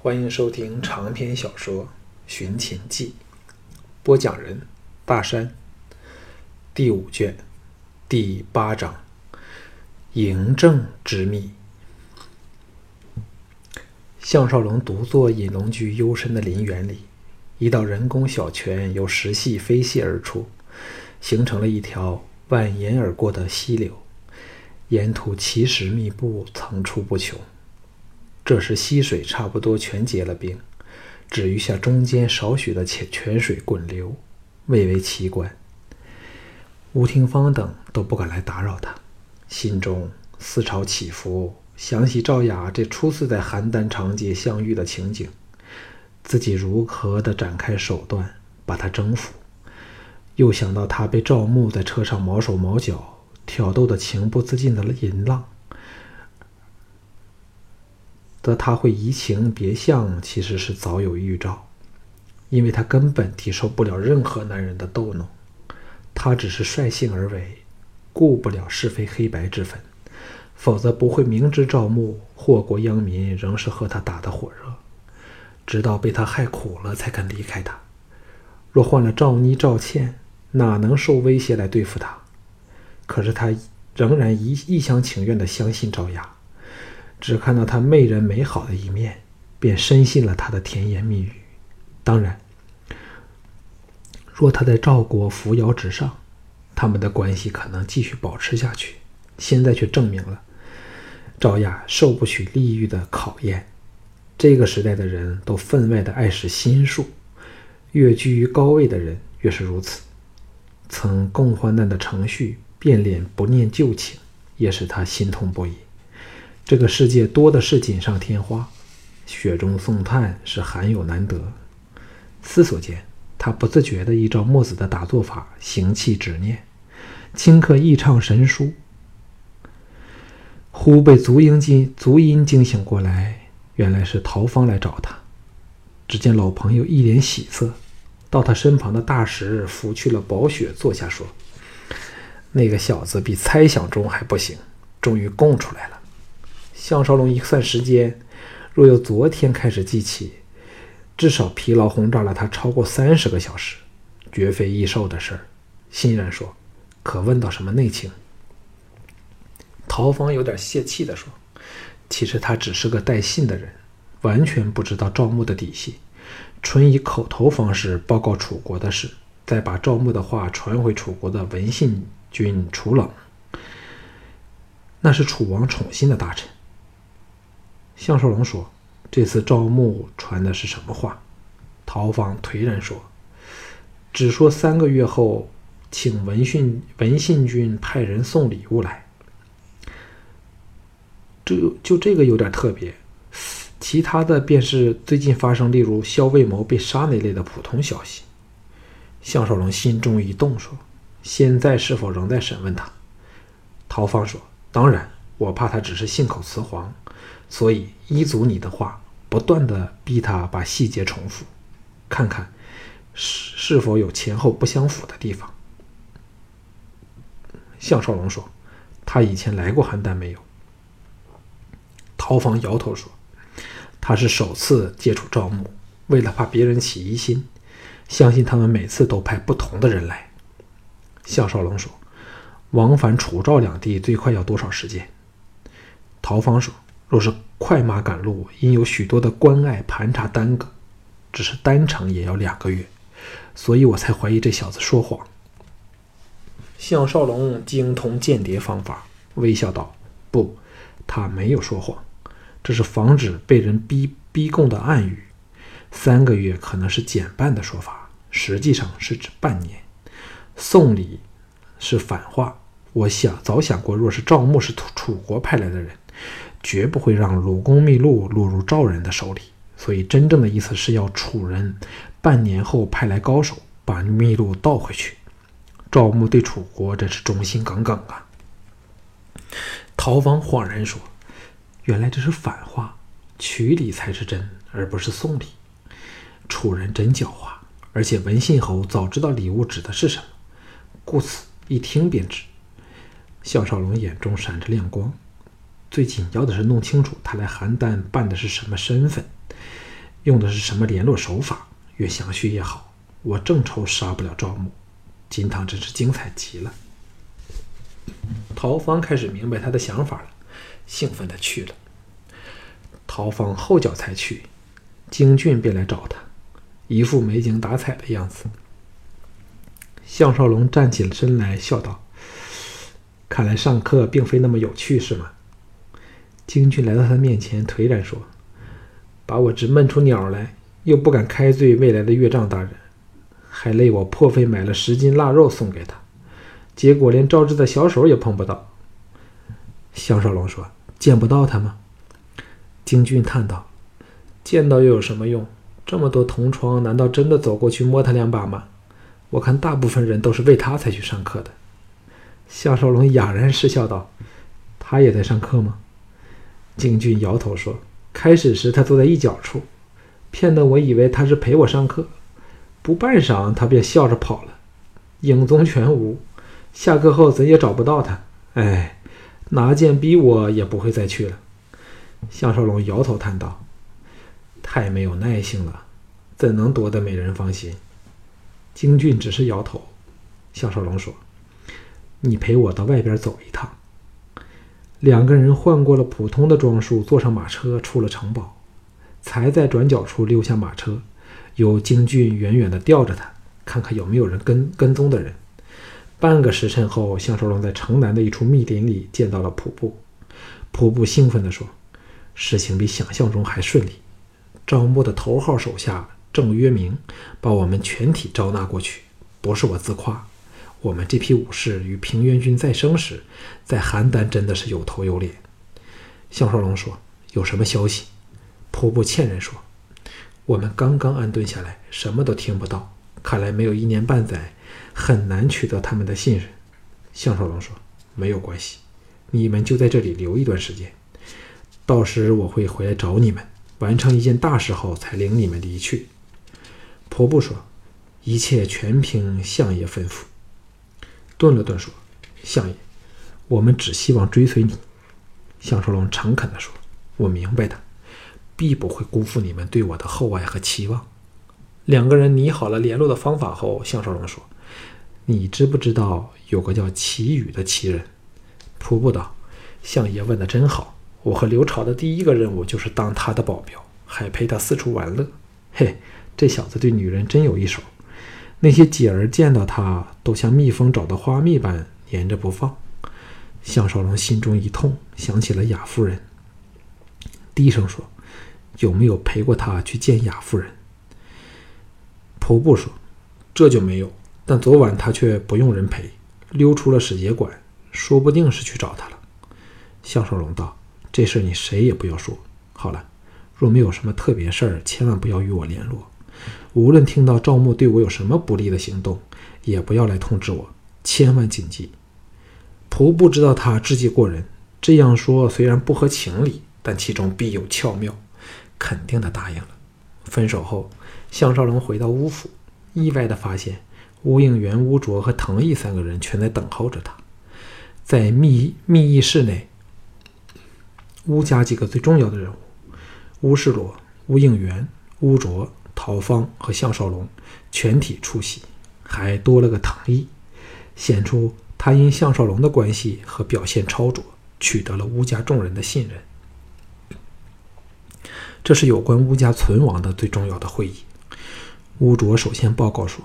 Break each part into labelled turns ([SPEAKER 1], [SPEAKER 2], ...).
[SPEAKER 1] 欢迎收听长篇小说《寻秦记》，播讲人：大山。第五卷第八章：嬴政之秘。项少龙独坐隐龙居幽深的林园里，一道人工小泉由石隙飞泻而出，形成了一条蜿蜒而过的溪流，沿途奇石密布，层出不穷。这时溪水差不多全结了冰，只余下中间少许的泉泉水滚流，蔚为奇观。吴廷芳等都不敢来打扰他，心中思潮起伏，想起赵雅这初次在邯郸长街相遇的情景，自己如何的展开手段把他征服，又想到他被赵牧在车上毛手毛脚挑逗的情不自禁的淫浪。得他会移情别相，其实是早有预兆，因为他根本抵受不了任何男人的逗弄，他只是率性而为，顾不了是非黑白之分，否则不会明知赵牧祸国殃民，仍是和他打得火热，直到被他害苦了才肯离开他。若换了赵妮、赵倩，哪能受威胁来对付他？可是他仍然一一厢情愿地相信赵雅。只看到他媚人美好的一面，便深信了他的甜言蜜语。当然，若他在赵国扶摇直上，他们的关系可能继续保持下去。现在却证明了，赵雅受不起利欲的考验。这个时代的人都分外的爱使心术，越居于高位的人越是如此。曾共患难的程序变脸不念旧情，也使他心痛不已。这个世界多的是锦上添花，雪中送炭是罕有难得。思索间，他不自觉地依照墨子的打坐法行气止念，顷刻意唱神书。忽被足音惊足音惊醒过来，原来是陶芳来找他。只见老朋友一脸喜色，到他身旁的大石拂去了薄雪，坐下说：“那个小子比猜想中还不行，终于供出来了。”项少龙一算时间，若由昨天开始计起，至少疲劳轰炸了他超过三十个小时，绝非易受的事儿。欣然说：“可问到什么内情？”陶芳有点泄气地说：“其实他只是个带信的人，完全不知道赵牧的底细，纯以口头方式报告楚国的事，再把赵牧的话传回楚国的文信君楚冷，那是楚王宠信的大臣。”项少龙说：“这次赵牧传的是什么话？”陶芳颓然说：“只说三个月后，请文训文信君派人送礼物来。这就这个有点特别，其他的便是最近发生，例如萧卫谋被杀那类的普通消息。”项少龙心中一动，说：“现在是否仍在审问他？”陶芳说：“当然，我怕他只是信口雌黄。”所以依足你的话，不断的逼他把细节重复，看看是是否有前后不相符的地方。项少龙说：“他以前来过邯郸没有？”陶芳摇头说：“他是首次接触赵牧，为了怕别人起疑心，相信他们每次都派不同的人来。”项少龙说：“往返楚赵两地最快要多少时间？”陶方说。若是快马赶路，因有许多的关隘盘查耽搁，只是单程也要两个月，所以我才怀疑这小子说谎。项少龙精通间谍方法，微笑道：“不，他没有说谎，这是防止被人逼逼供的暗语。三个月可能是减半的说法，实际上是指半年。送礼是反话。我想早想过，若是赵牧是楚国派来的人。”绝不会让鲁公秘录落入赵人的手里，所以真正的意思是要楚人半年后派来高手把秘录盗回去。赵牧对楚国真是忠心耿耿啊！陶方恍然说：“原来这是反话，取礼才是真，而不是送礼。楚人真狡猾，而且文信侯早知道礼物指的是什么，故此一听便知。”项少龙眼中闪着亮光。最紧要的是弄清楚他来邯郸办的是什么身份。用的是什么联络手法，越详细越好。我正愁杀不了赵牧，金堂真是精彩极了。陶芳开始明白他的想法了，兴奋的去了。陶芳后脚才去，京俊便来找他，一副没精打采的样子。项少龙站起了身来，笑道：“看来上课并非那么有趣，是吗？”京俊来到他面前，颓然说：“把我直闷出鸟来，又不敢开罪未来的岳丈大人，还累我破费买了十斤腊肉送给他，结果连赵志的小手也碰不到。”项少龙说：“见不到他吗？”京俊叹道：“见到又有什么用？这么多同窗，难道真的走过去摸他两把吗？我看大部分人都是为他才去上课的。”项少龙哑然失笑道：“他也在上课吗？”京俊摇头说：“开始时他坐在一角处，骗得我以为他是陪我上课。不半晌，他便笑着跑了，影踪全无。下课后怎也找不到他。哎，拿剑逼我也不会再去了。”项少龙摇头叹道：“太没有耐性了，怎能夺得美人芳心？”京俊只是摇头。项少龙说：“你陪我到外边走一趟。”两个人换过了普通的装束，坐上马车出了城堡，才在转角处溜下马车，由京俊远远地吊着他，看看有没有人跟跟踪的人。半个时辰后，项少龙在城南的一处密林里见到了瀑布。瀑布兴奋地说：“事情比想象中还顺利。招募的头号手下郑约明把我们全体招纳过去，不是我自夸。”我们这批武士与平原君再生时，在邯郸真的是有头有脸。项少龙说：“有什么消息？”仆部欠人说：“我们刚刚安顿下来，什么都听不到。看来没有一年半载，很难取得他们的信任。”项少龙说：“没有关系，你们就在这里留一段时间，到时我会回来找你们，完成一件大事后才领你们离去。”仆部说：“一切全凭相爷吩咐。”顿了顿，说：“相爷，我们只希望追随你。”项少龙诚恳地说：“我明白的，必不会辜负你们对我的厚爱和期望。”两个人拟好了联络的方法后，项少龙说：“你知不知道有个叫齐宇的奇人？”仆布道：“相爷问的真好，我和刘朝的第一个任务就是当他的保镖，还陪他四处玩乐。嘿，这小子对女人真有一手。”那些姐儿见到他，都像蜜蜂找到花蜜般粘着不放。项少龙心中一痛，想起了雅夫人，低声说：“有没有陪过他去见雅夫人？”仆布说：“这就没有。但昨晚他却不用人陪，溜出了使节馆，说不定是去找他了。”项少龙道：“这事你谁也不要说。好了，若没有什么特别事儿，千万不要与我联络。”无论听到赵牧对我有什么不利的行动，也不要来通知我，千万谨记。仆不知道他智计过人，这样说虽然不合情理，但其中必有巧妙，肯定的答应了。分手后，项少龙回到乌府，意外的发现乌应元、乌卓和藤毅三个人全在等候着他。在密密议室内，乌家几个最重要的人物——乌世罗、乌应元、乌卓。陶芳和项少龙全体出席，还多了个唐毅，显出他因项少龙的关系和表现超卓，取得了乌家众人的信任。这是有关乌家存亡的最重要的会议。乌卓首先报告说：“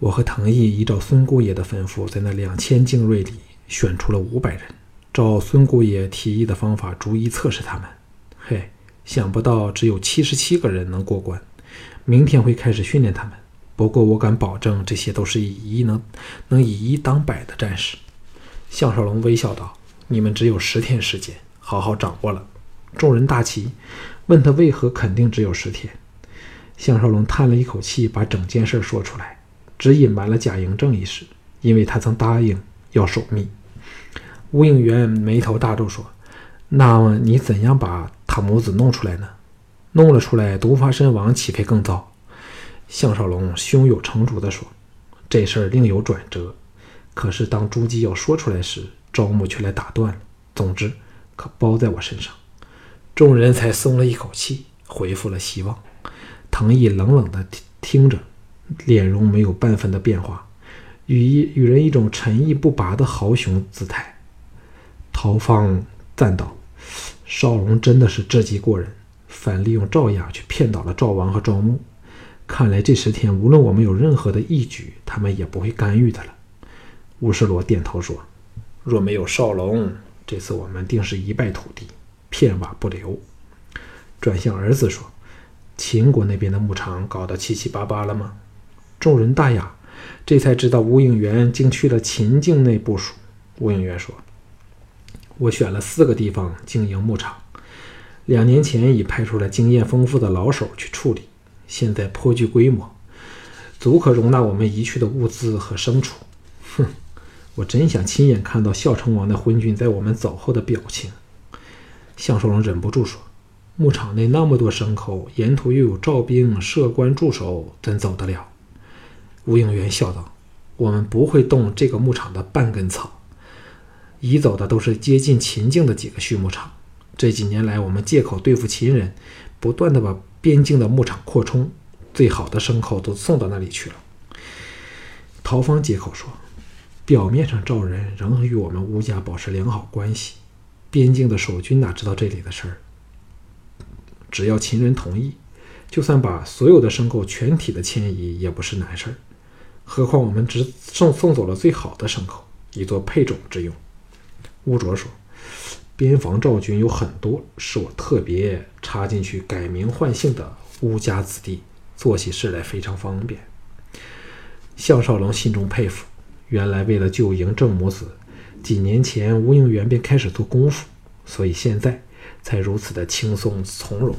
[SPEAKER 1] 我和唐毅依照孙姑爷的吩咐，在那两千精锐里选出了五百人，照孙姑爷提议的方法，逐一测试他们。”想不到只有七十七个人能过关，明天会开始训练他们。不过我敢保证，这些都是以一能能以一当百的战士。项少龙微笑道：“你们只有十天时间，好好掌握了。”众人大奇，问他为何肯定只有十天。项少龙叹了一口气，把整件事说出来，只隐瞒了贾嬴正一事，因为他曾答应要守密。吴应元眉头大皱说：“那么你怎样把？”他母子弄出来呢，弄了出来，毒发身亡，岂非更糟？项少龙胸有成竹地说：“这事儿另有转折。可是当朱姬要说出来时，招募却来打断了。总之，可包在我身上。”众人才松了一口气。恢复了希望。藤毅冷冷地听听着，脸容没有半分的变化，与一与人一种沉毅不拔的豪雄姿态。陶芳赞道：“少龙真的是智计过人，反利用赵雅去骗倒了赵王和赵牧。看来这十天无论我们有任何的义举，他们也不会干预的了。”乌世罗点头说：“若没有少龙，这次我们定是一败涂地，片瓦不留。”转向儿子说。秦国那边的牧场搞得七七八八了吗？众人大雅，这才知道吴应元竟去了秦境内部署。吴应元说：“我选了四个地方经营牧场，两年前已派出了经验丰富的老手去处理，现在颇具规模，足可容纳我们移去的物资和牲畜。”哼，我真想亲眼看到孝成王的昏君在我们走后的表情。项少龙忍不住说。牧场内那么多牲口，沿途又有赵兵、射官驻守，怎走得了？吴应元笑道：“我们不会动这个牧场的半根草。移走的都是接近秦境的几个畜牧场。这几年来，我们借口对付秦人，不断的把边境的牧场扩充，最好的牲口都送到那里去了。”陶方接口说：“表面上赵人仍与我们吴家保持良好关系，边境的守军哪知道这里的事儿？”只要秦人同意，就算把所有的牲口全体的迁移也不是难事儿。何况我们只送送走了最好的牲口，以作配种之用。乌卓说：“边防赵军有很多是我特别插进去改名换姓的乌家子弟，做起事来非常方便。”项少龙心中佩服，原来为了救嬴正母子，几年前吴应元便开始做功夫，所以现在。才如此的轻松从容。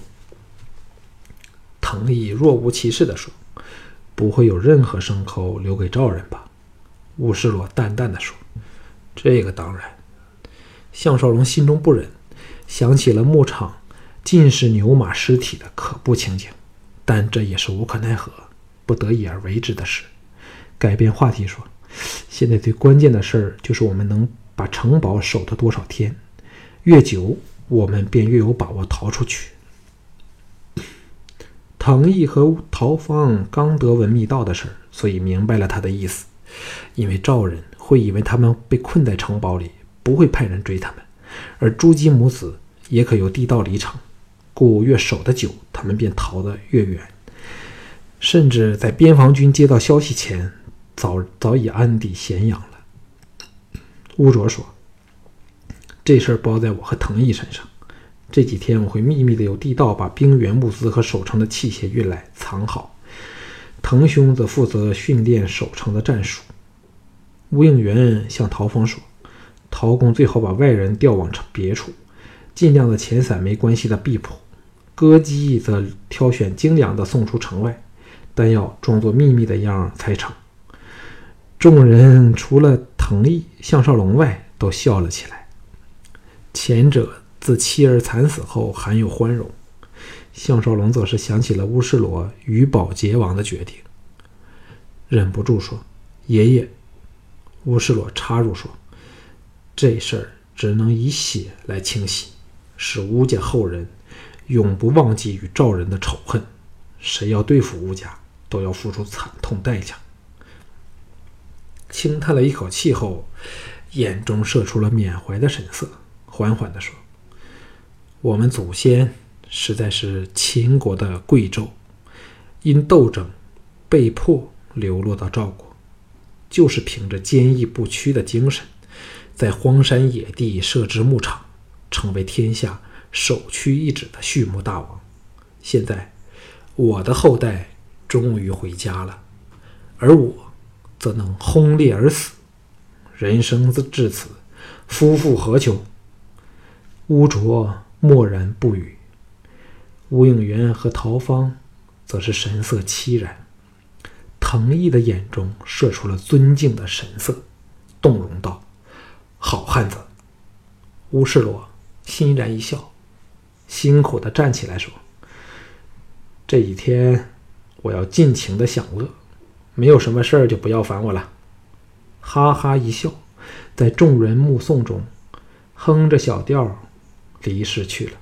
[SPEAKER 1] 藤义若无其事地说：“不会有任何牲口留给赵人吧？”乌世罗淡淡的说：“这个当然。”项少龙心中不忍，想起了牧场尽是牛马尸体的可怖情景，但这也是无可奈何、不得已而为之的事。改变话题说：“现在最关键的事儿就是我们能把城堡守得多少天，越久。”我们便越有把握逃出去。唐毅和陶芳刚得闻密道的事儿，所以明白了他的意思。因为赵人会以为他们被困在城堡里，不会派人追他们；而朱姬母子也可由地道离城，故越守得久，他们便逃得越远。甚至在边防军接到消息前，早早已安抵咸阳了。乌卓说。这事儿包在我和藤毅身上。这几天我会秘密的由地道把兵员物资和守城的器械运来，藏好。藤兄则负责训练守城的战术。吴应元向陶峰说：“陶公最好把外人调往别处，尽量的遣散没关系的婢仆。歌姬则挑选精良的送出城外，但要装作秘密的样才成。”众人除了藤义、项少龙外，都笑了起来。前者自妻儿惨死后含有欢容，项少龙则是想起了乌世罗与保洁王的决定，忍不住说：“爷爷。”乌世罗插入说：“这事儿只能以血来清洗，使乌家后人永不忘记与赵人的仇恨。谁要对付乌家，都要付出惨痛代价。”轻叹了一口气后，眼中射出了缅怀的神色。缓缓地说：“我们祖先实在是秦国的贵胄，因斗争被迫流落到赵国，就是凭着坚毅不屈的精神，在荒山野地设置牧场，成为天下首屈一指的畜牧大王。现在，我的后代终于回家了，而我则能轰烈而死。人生至此，夫复何求？”乌卓默然不语，吴应元和陶芳则是神色凄然。藤毅的眼中射出了尊敬的神色，动容道：“好汉子。”乌世罗欣然一笑，辛苦的站起来说：“这几天我要尽情的享乐，没有什么事儿就不要烦我了。”哈哈一笑，在众人目送中，哼着小调。离世去了。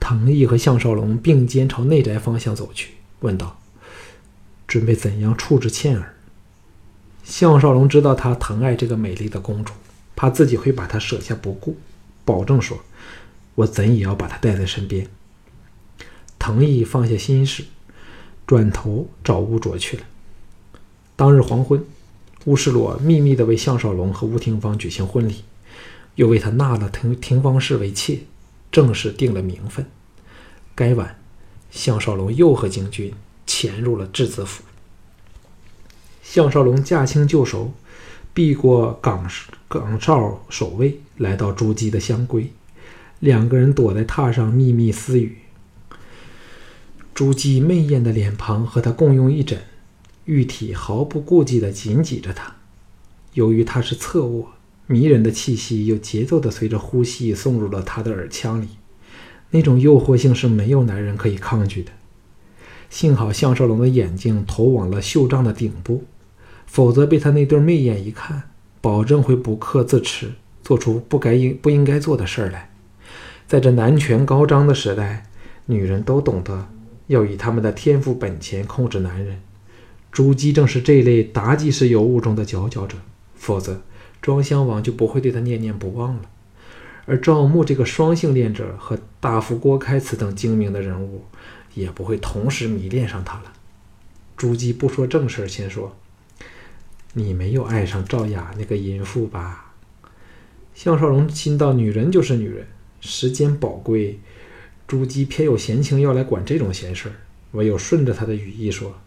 [SPEAKER 1] 藤毅和项少龙并肩朝内宅方向走去，问道：“准备怎样处置倩儿？”项少龙知道他疼爱这个美丽的公主，怕自己会把她舍下不顾，保证说：“我怎也要把她带在身边。”藤毅放下心事，转头找乌卓去了。当日黄昏，乌世洛秘密地为项少龙和乌廷芳举行婚礼，又为他纳了廷廷芳氏为妾，正式定了名分。该晚，项少龙又和京军潜入了质子府。项少龙驾轻就熟，避过岗岗哨守卫，来到朱姬的香闺，两个人躲在榻上秘密私语。朱姬媚艳的脸庞和他共用一枕，玉体毫不顾忌地紧挤着他。由于他是侧卧，迷人的气息有节奏地随着呼吸送入了他的耳腔里，那种诱惑性是没有男人可以抗拒的。幸好项少龙的眼睛投往了袖帐的顶部，否则被他那对媚眼一看，保证会不克自持，做出不该应不应该做的事儿来。在这男权高涨的时代，女人都懂得。要以他们的天赋本钱控制男人，朱姬正是这类妲己式尤物中的佼佼者，否则庄襄王就不会对她念念不忘了。而赵牧这个双性恋者和大夫郭开此等精明的人物，也不会同时迷恋上他了。朱姬不说正事儿，先说：“你没有爱上赵雅那个淫妇吧？”项少龙心道：“女人就是女人，时间宝贵。”朱姬偏有闲情要来管这种闲事儿，唯有顺着他的语意说：“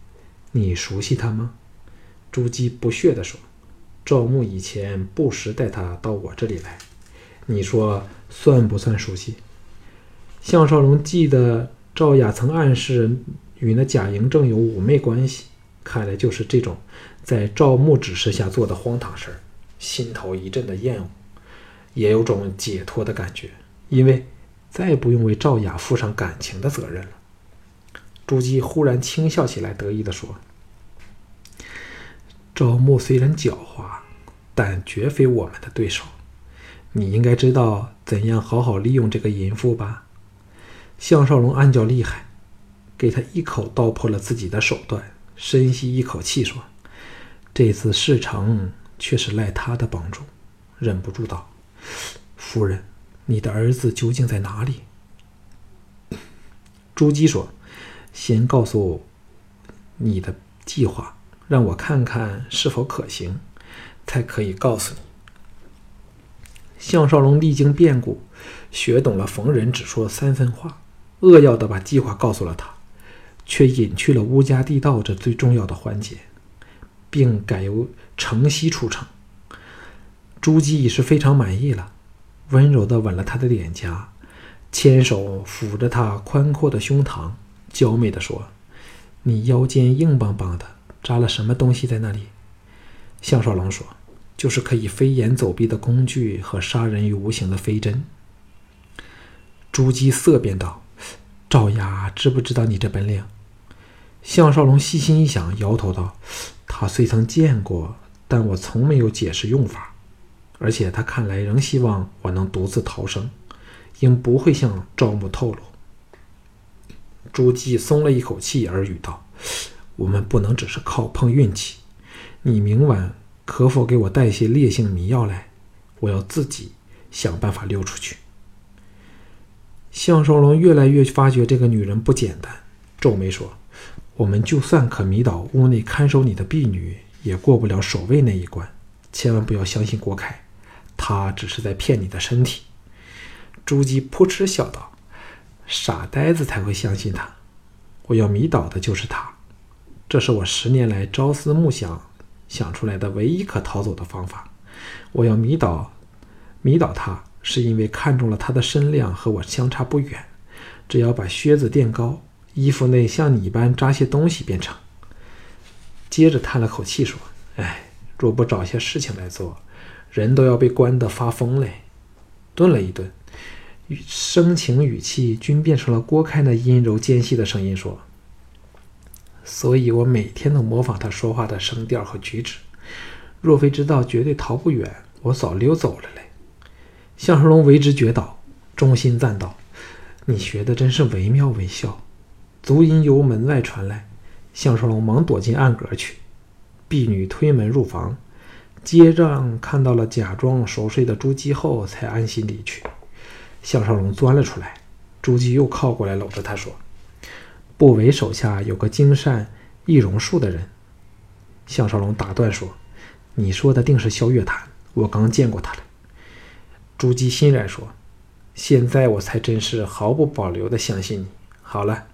[SPEAKER 1] 你熟悉他吗？”朱姬不屑地说：“赵牧以前不时带他到我这里来，你说算不算熟悉？”项少龙记得赵雅曾暗示与那贾嬴正有妩媚关系，看来就是这种在赵牧指示下做的荒唐事儿，心头一阵的厌恶，也有种解脱的感觉，因为。再不用为赵雅负上感情的责任了。朱姬忽然轻笑起来，得意地说：“赵牧虽然狡猾，但绝非我们的对手。你应该知道怎样好好利用这个淫妇吧？”项少龙暗叫厉害，给他一口道破了自己的手段，深吸一口气说：“这次事成，却是赖他的帮助。”忍不住道：“夫人。”你的儿子究竟在哪里？朱姬说：“先告诉你的计划，让我看看是否可行，才可以告诉你。”项少龙历经变故，学懂了逢人只说三分话，扼要的把计划告诉了他，却隐去了乌家地道这最重要的环节，并改由城西出城。朱姬已是非常满意了。温柔地吻了他的脸颊，牵手抚着他宽阔的胸膛，娇媚地说：“你腰间硬邦邦的，扎了什么东西在那里？”项少龙说：“就是可以飞檐走壁的工具和杀人于无形的飞针。”朱姬色变道：“赵雅知不知道你这本领？”项少龙细心一想，摇头道：“他虽曾见过，但我从没有解释用法。”而且他看来仍希望我能独自逃生，应不会向赵牧透露。朱姬松了一口气，耳语道：“我们不能只是靠碰运气。你明晚可否给我带些烈性迷药来？我要自己想办法溜出去。”项少龙越来越发觉这个女人不简单，皱眉说：“我们就算可迷倒屋内看守你的婢女，也过不了守卫那一关。千万不要相信郭凯。”他只是在骗你的身体。”朱姬扑哧笑道，“傻呆子才会相信他。我要迷倒的就是他，这是我十年来朝思暮想想出来的唯一可逃走的方法。我要迷倒，迷倒他，是因为看中了他的身量和我相差不远。只要把靴子垫高，衣服内像你一般扎些东西便成。”接着叹了口气说：“哎，若不找些事情来做。”人都要被关得发疯嘞！顿了一顿，声情语气均变成了郭开那阴柔尖细的声音说：“所以我每天都模仿他说话的声调和举止。若非知道绝对逃不远，我早溜走了嘞。”项少龙为之绝倒，衷心赞道：“你学的真是惟妙惟肖。”足音由门外传来，项少龙忙躲进暗格去。婢女推门入房，接着看到了假装熟睡的朱姬后，才安心离去。项少龙钻了出来，朱姬又靠过来搂着他说：“不韦手下有个精善易容术的人。”项少龙打断说：“你说的定是萧月潭，我刚见过他了。”朱姬欣然说：“现在我才真是毫不保留地相信你。好了。”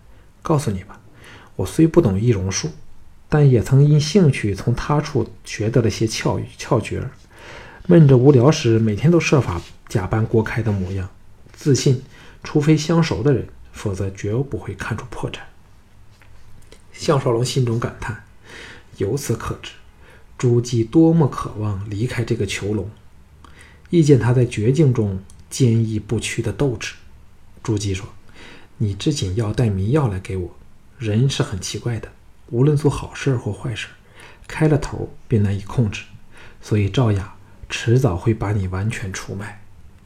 [SPEAKER 1] 告诉你吧，我虽不懂易容术，但也曾因兴趣从他处学得了些窍窍诀。闷着无聊时，每天都设法假扮郭开的模样，自信，除非相熟的人，否则绝不会看出破绽。项少龙心中感叹：由此可知，朱姬多么渴望离开这个囚笼。意见他在绝境中坚毅不屈的斗志，朱姬说。你织锦药带迷药来给我，人是很奇怪的，无论做好事或坏事，开了头便难以控制，所以赵雅迟早会把你完全出卖。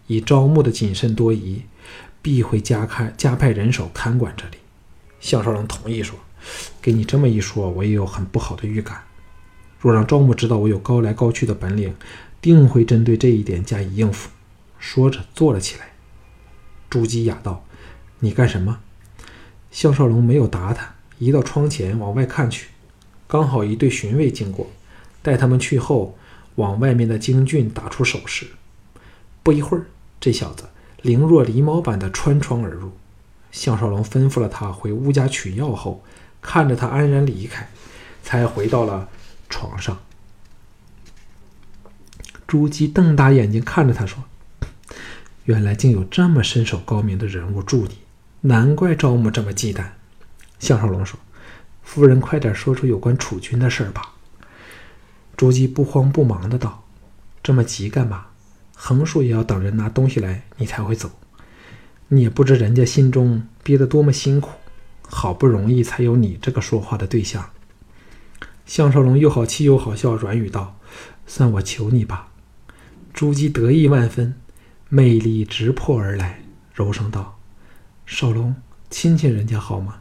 [SPEAKER 1] 以招募的谨慎多疑，必会加开加派人手看管这里。项少龙同意说：“给你这么一说，我也有很不好的预感。若让赵牧知道我有高来高去的本领，定会针对这一点加以应付。”说着坐了起来。朱姬雅道。你干什么？项少龙没有答他，移到窗前往外看去，刚好一队巡卫经过，待他们去后，往外面的京俊打出手势。不一会儿，这小子灵若狸猫般的穿窗而入。项少龙吩咐了他回屋家取药后，看着他安然离开，才回到了床上。朱姬瞪大眼睛看着他说：“原来竟有这么身手高明的人物助你。”难怪赵牧这么忌惮。项少龙说：“夫人，快点说出有关楚军的事儿吧。”朱姬不慌不忙的道：“这么急干嘛？横竖也要等人拿东西来，你才会走。你也不知人家心中憋得多么辛苦，好不容易才有你这个说话的对象。”项少龙又好气又好笑，软语道：“算我求你吧。”朱姬得意万分，魅力直扑而来，柔声道。少龙，亲亲人家好吗？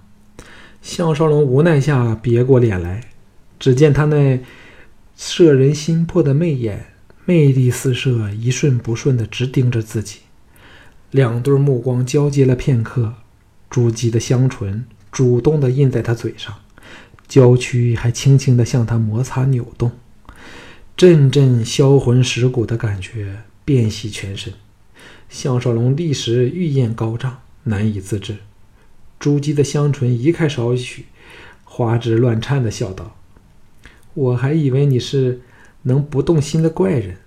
[SPEAKER 1] 项少龙无奈下别过脸来，只见他那摄人心魄的媚眼，魅力四射，一瞬不瞬的直盯着自己。两对目光交接了片刻，朱姬的香唇主动的印在他嘴上，娇躯还轻轻的向他摩擦扭动，阵阵销魂蚀骨的感觉遍袭全身。项少龙立时欲焰高涨。难以自制，朱姬的香唇移开少许，花枝乱颤的笑道：“我还以为你是能不动心的怪人，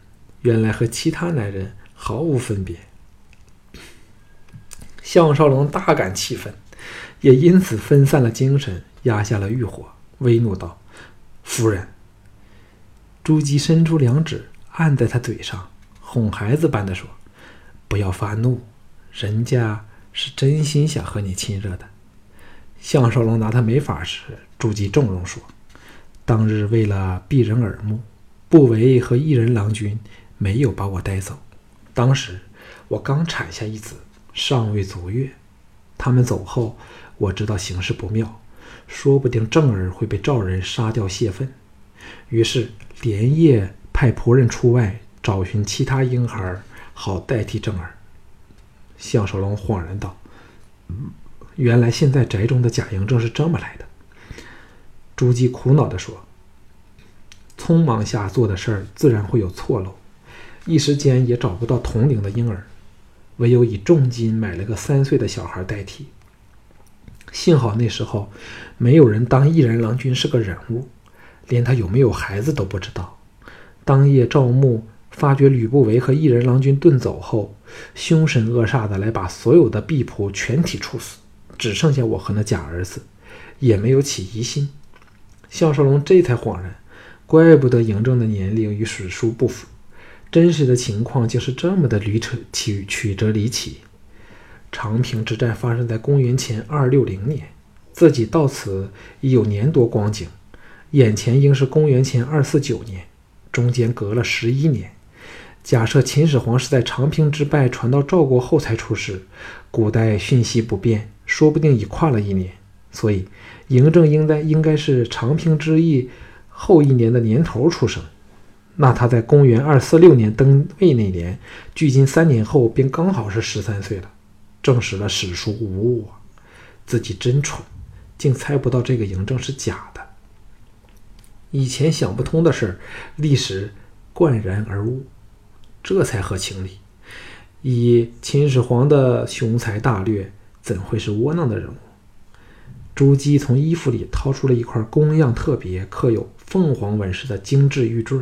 [SPEAKER 1] 原来和其他男人毫无分别。”项少龙大感气愤，也因此分散了精神，压下了欲火，微怒道：“夫人！”朱姬伸出两指按在他嘴上，哄孩子般的说：“不要发怒，人家……”是真心想和你亲热的。项少龙拿他没法时，朱姬重容说：“当日为了避人耳目，不韦和一人郎君没有把我带走。当时我刚产下一子，尚未足月。他们走后，我知道形势不妙，说不定正儿会被赵人杀掉泄愤。于是连夜派仆人出外找寻其他婴孩，好代替正儿。”项少龙恍然道：“原来现在宅中的假嬴正是这么来的。”朱姬苦恼地说：“匆忙下做的事儿，自然会有错漏，一时间也找不到同龄的婴儿，唯有以重金买了个三岁的小孩代替。幸好那时候没有人当一人郎君是个人物，连他有没有孩子都不知道。当夜赵牧。”发觉吕不韦和一人郎君遁走后，凶神恶煞的来把所有的婢仆全体处死，只剩下我和那假儿子，也没有起疑心。项少龙这才恍然，怪不得嬴政的年龄与史书不符，真实的情况竟是这么的驴扯曲曲折离奇。长平之战发生在公元前二六零年，自己到此已有年多光景，眼前应是公元前二四九年，中间隔了十一年。假设秦始皇是在长平之败传到赵国后才出世，古代讯息不便，说不定已跨了一年。所以嬴政应该应该是长平之役后一年的年头出生。那他在公元二四六年登位那年，距今三年后，便刚好是十三岁了，证实了史书无误！自己真蠢，竟猜不到这个嬴政是假的。以前想不通的事儿，历史贯然而悟，这才合情理。以秦始皇的雄才大略，怎会是窝囊的人物？朱姬从衣服里掏出了一块工样特别、刻有凤凰纹饰的精致玉坠。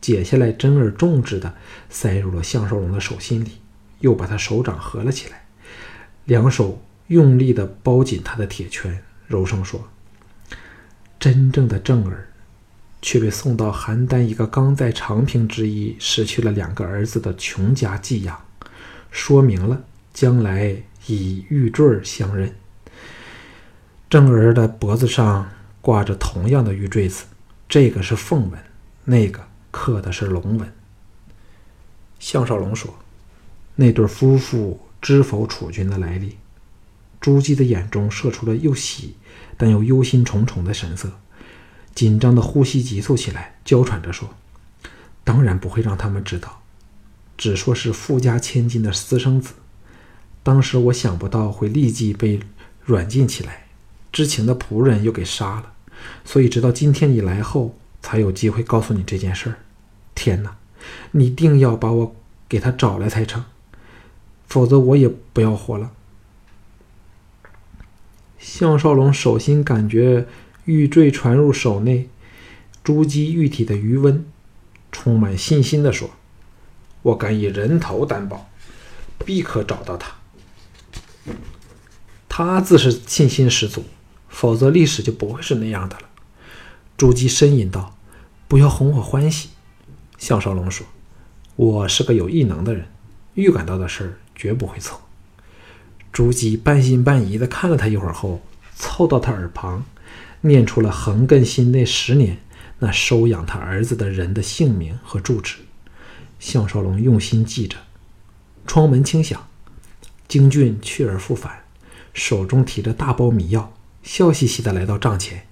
[SPEAKER 1] 解下来，珍而重之的塞入了项少龙的手心里，又把他手掌合了起来，两手用力地包紧他的铁圈，柔声说：“真正的正儿，却被送到邯郸一个刚在长平之役失去了两个儿子的穷家寄养，说明了将来以玉坠相认。正儿的脖子上挂着同样的玉坠子，这个是凤纹，那个。”刻的是龙纹。项少龙说：“那对夫妇知否楚军的来历？”朱姬的眼中射出了又喜但又忧心忡忡的神色，紧张的呼吸急促起来，娇喘着说：“当然不会让他们知道，只说是富家千金的私生子。当时我想不到会立即被软禁起来，知情的仆人又给杀了，所以直到今天你来后，才有机会告诉你这件事儿。”天哪，你定要把我给他找来才成，否则我也不要活了。项少龙手心感觉玉坠传入手内，珠玑玉体的余温，充满信心地说：“我敢以人头担保，必可找到他。”他自是信心十足，否则历史就不会是那样的了。朱姬呻吟道：“不要哄我欢喜。”项少龙说：“我是个有异能的人，预感到的事儿绝不会错。”朱姬半信半疑地看了他一会儿后，凑到他耳旁，念出了横亘心内十年那收养他儿子的人的姓名和住址。项少龙用心记着。窗门轻响，京俊去而复返，手中提着大包迷药，笑嘻嘻地来到帐前，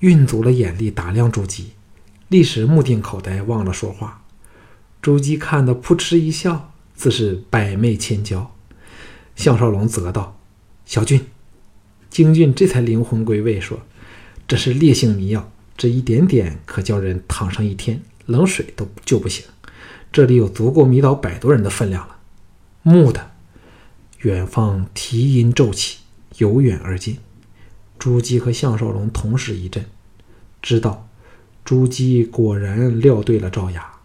[SPEAKER 1] 运足了眼力打量朱姬。立时目定口呆，忘了说话。朱姬看得扑哧一笑，自是百媚千娇。项少龙责道：“小俊。”京俊这才灵魂归位，说：“这是烈性迷药，这一点点可叫人躺上一天，冷水都救不醒。这里有足够迷倒百多人的分量了。”木的，远方啼音骤起，由远而近。朱姬和项少龙同时一震，知道。朱姬果然料对了赵雅，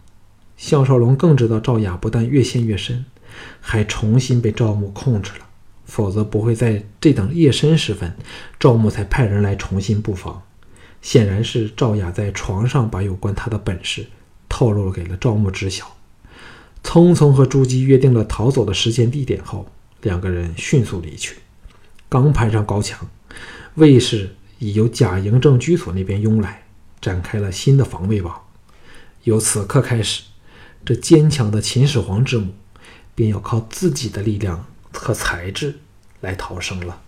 [SPEAKER 1] 项少龙更知道赵雅不但越陷越深，还重新被赵牧控制了。否则不会在这等夜深时分，赵牧才派人来重新布防。显然是赵雅在床上把有关他的本事透露给了赵牧知晓。匆匆和朱姬约定了逃走的时间地点后，两个人迅速离去。刚攀上高墙，卫士已由贾嬴政居所那边拥来。展开了新的防卫网。由此刻开始，这坚强的秦始皇之母便要靠自己的力量和才智来逃生了。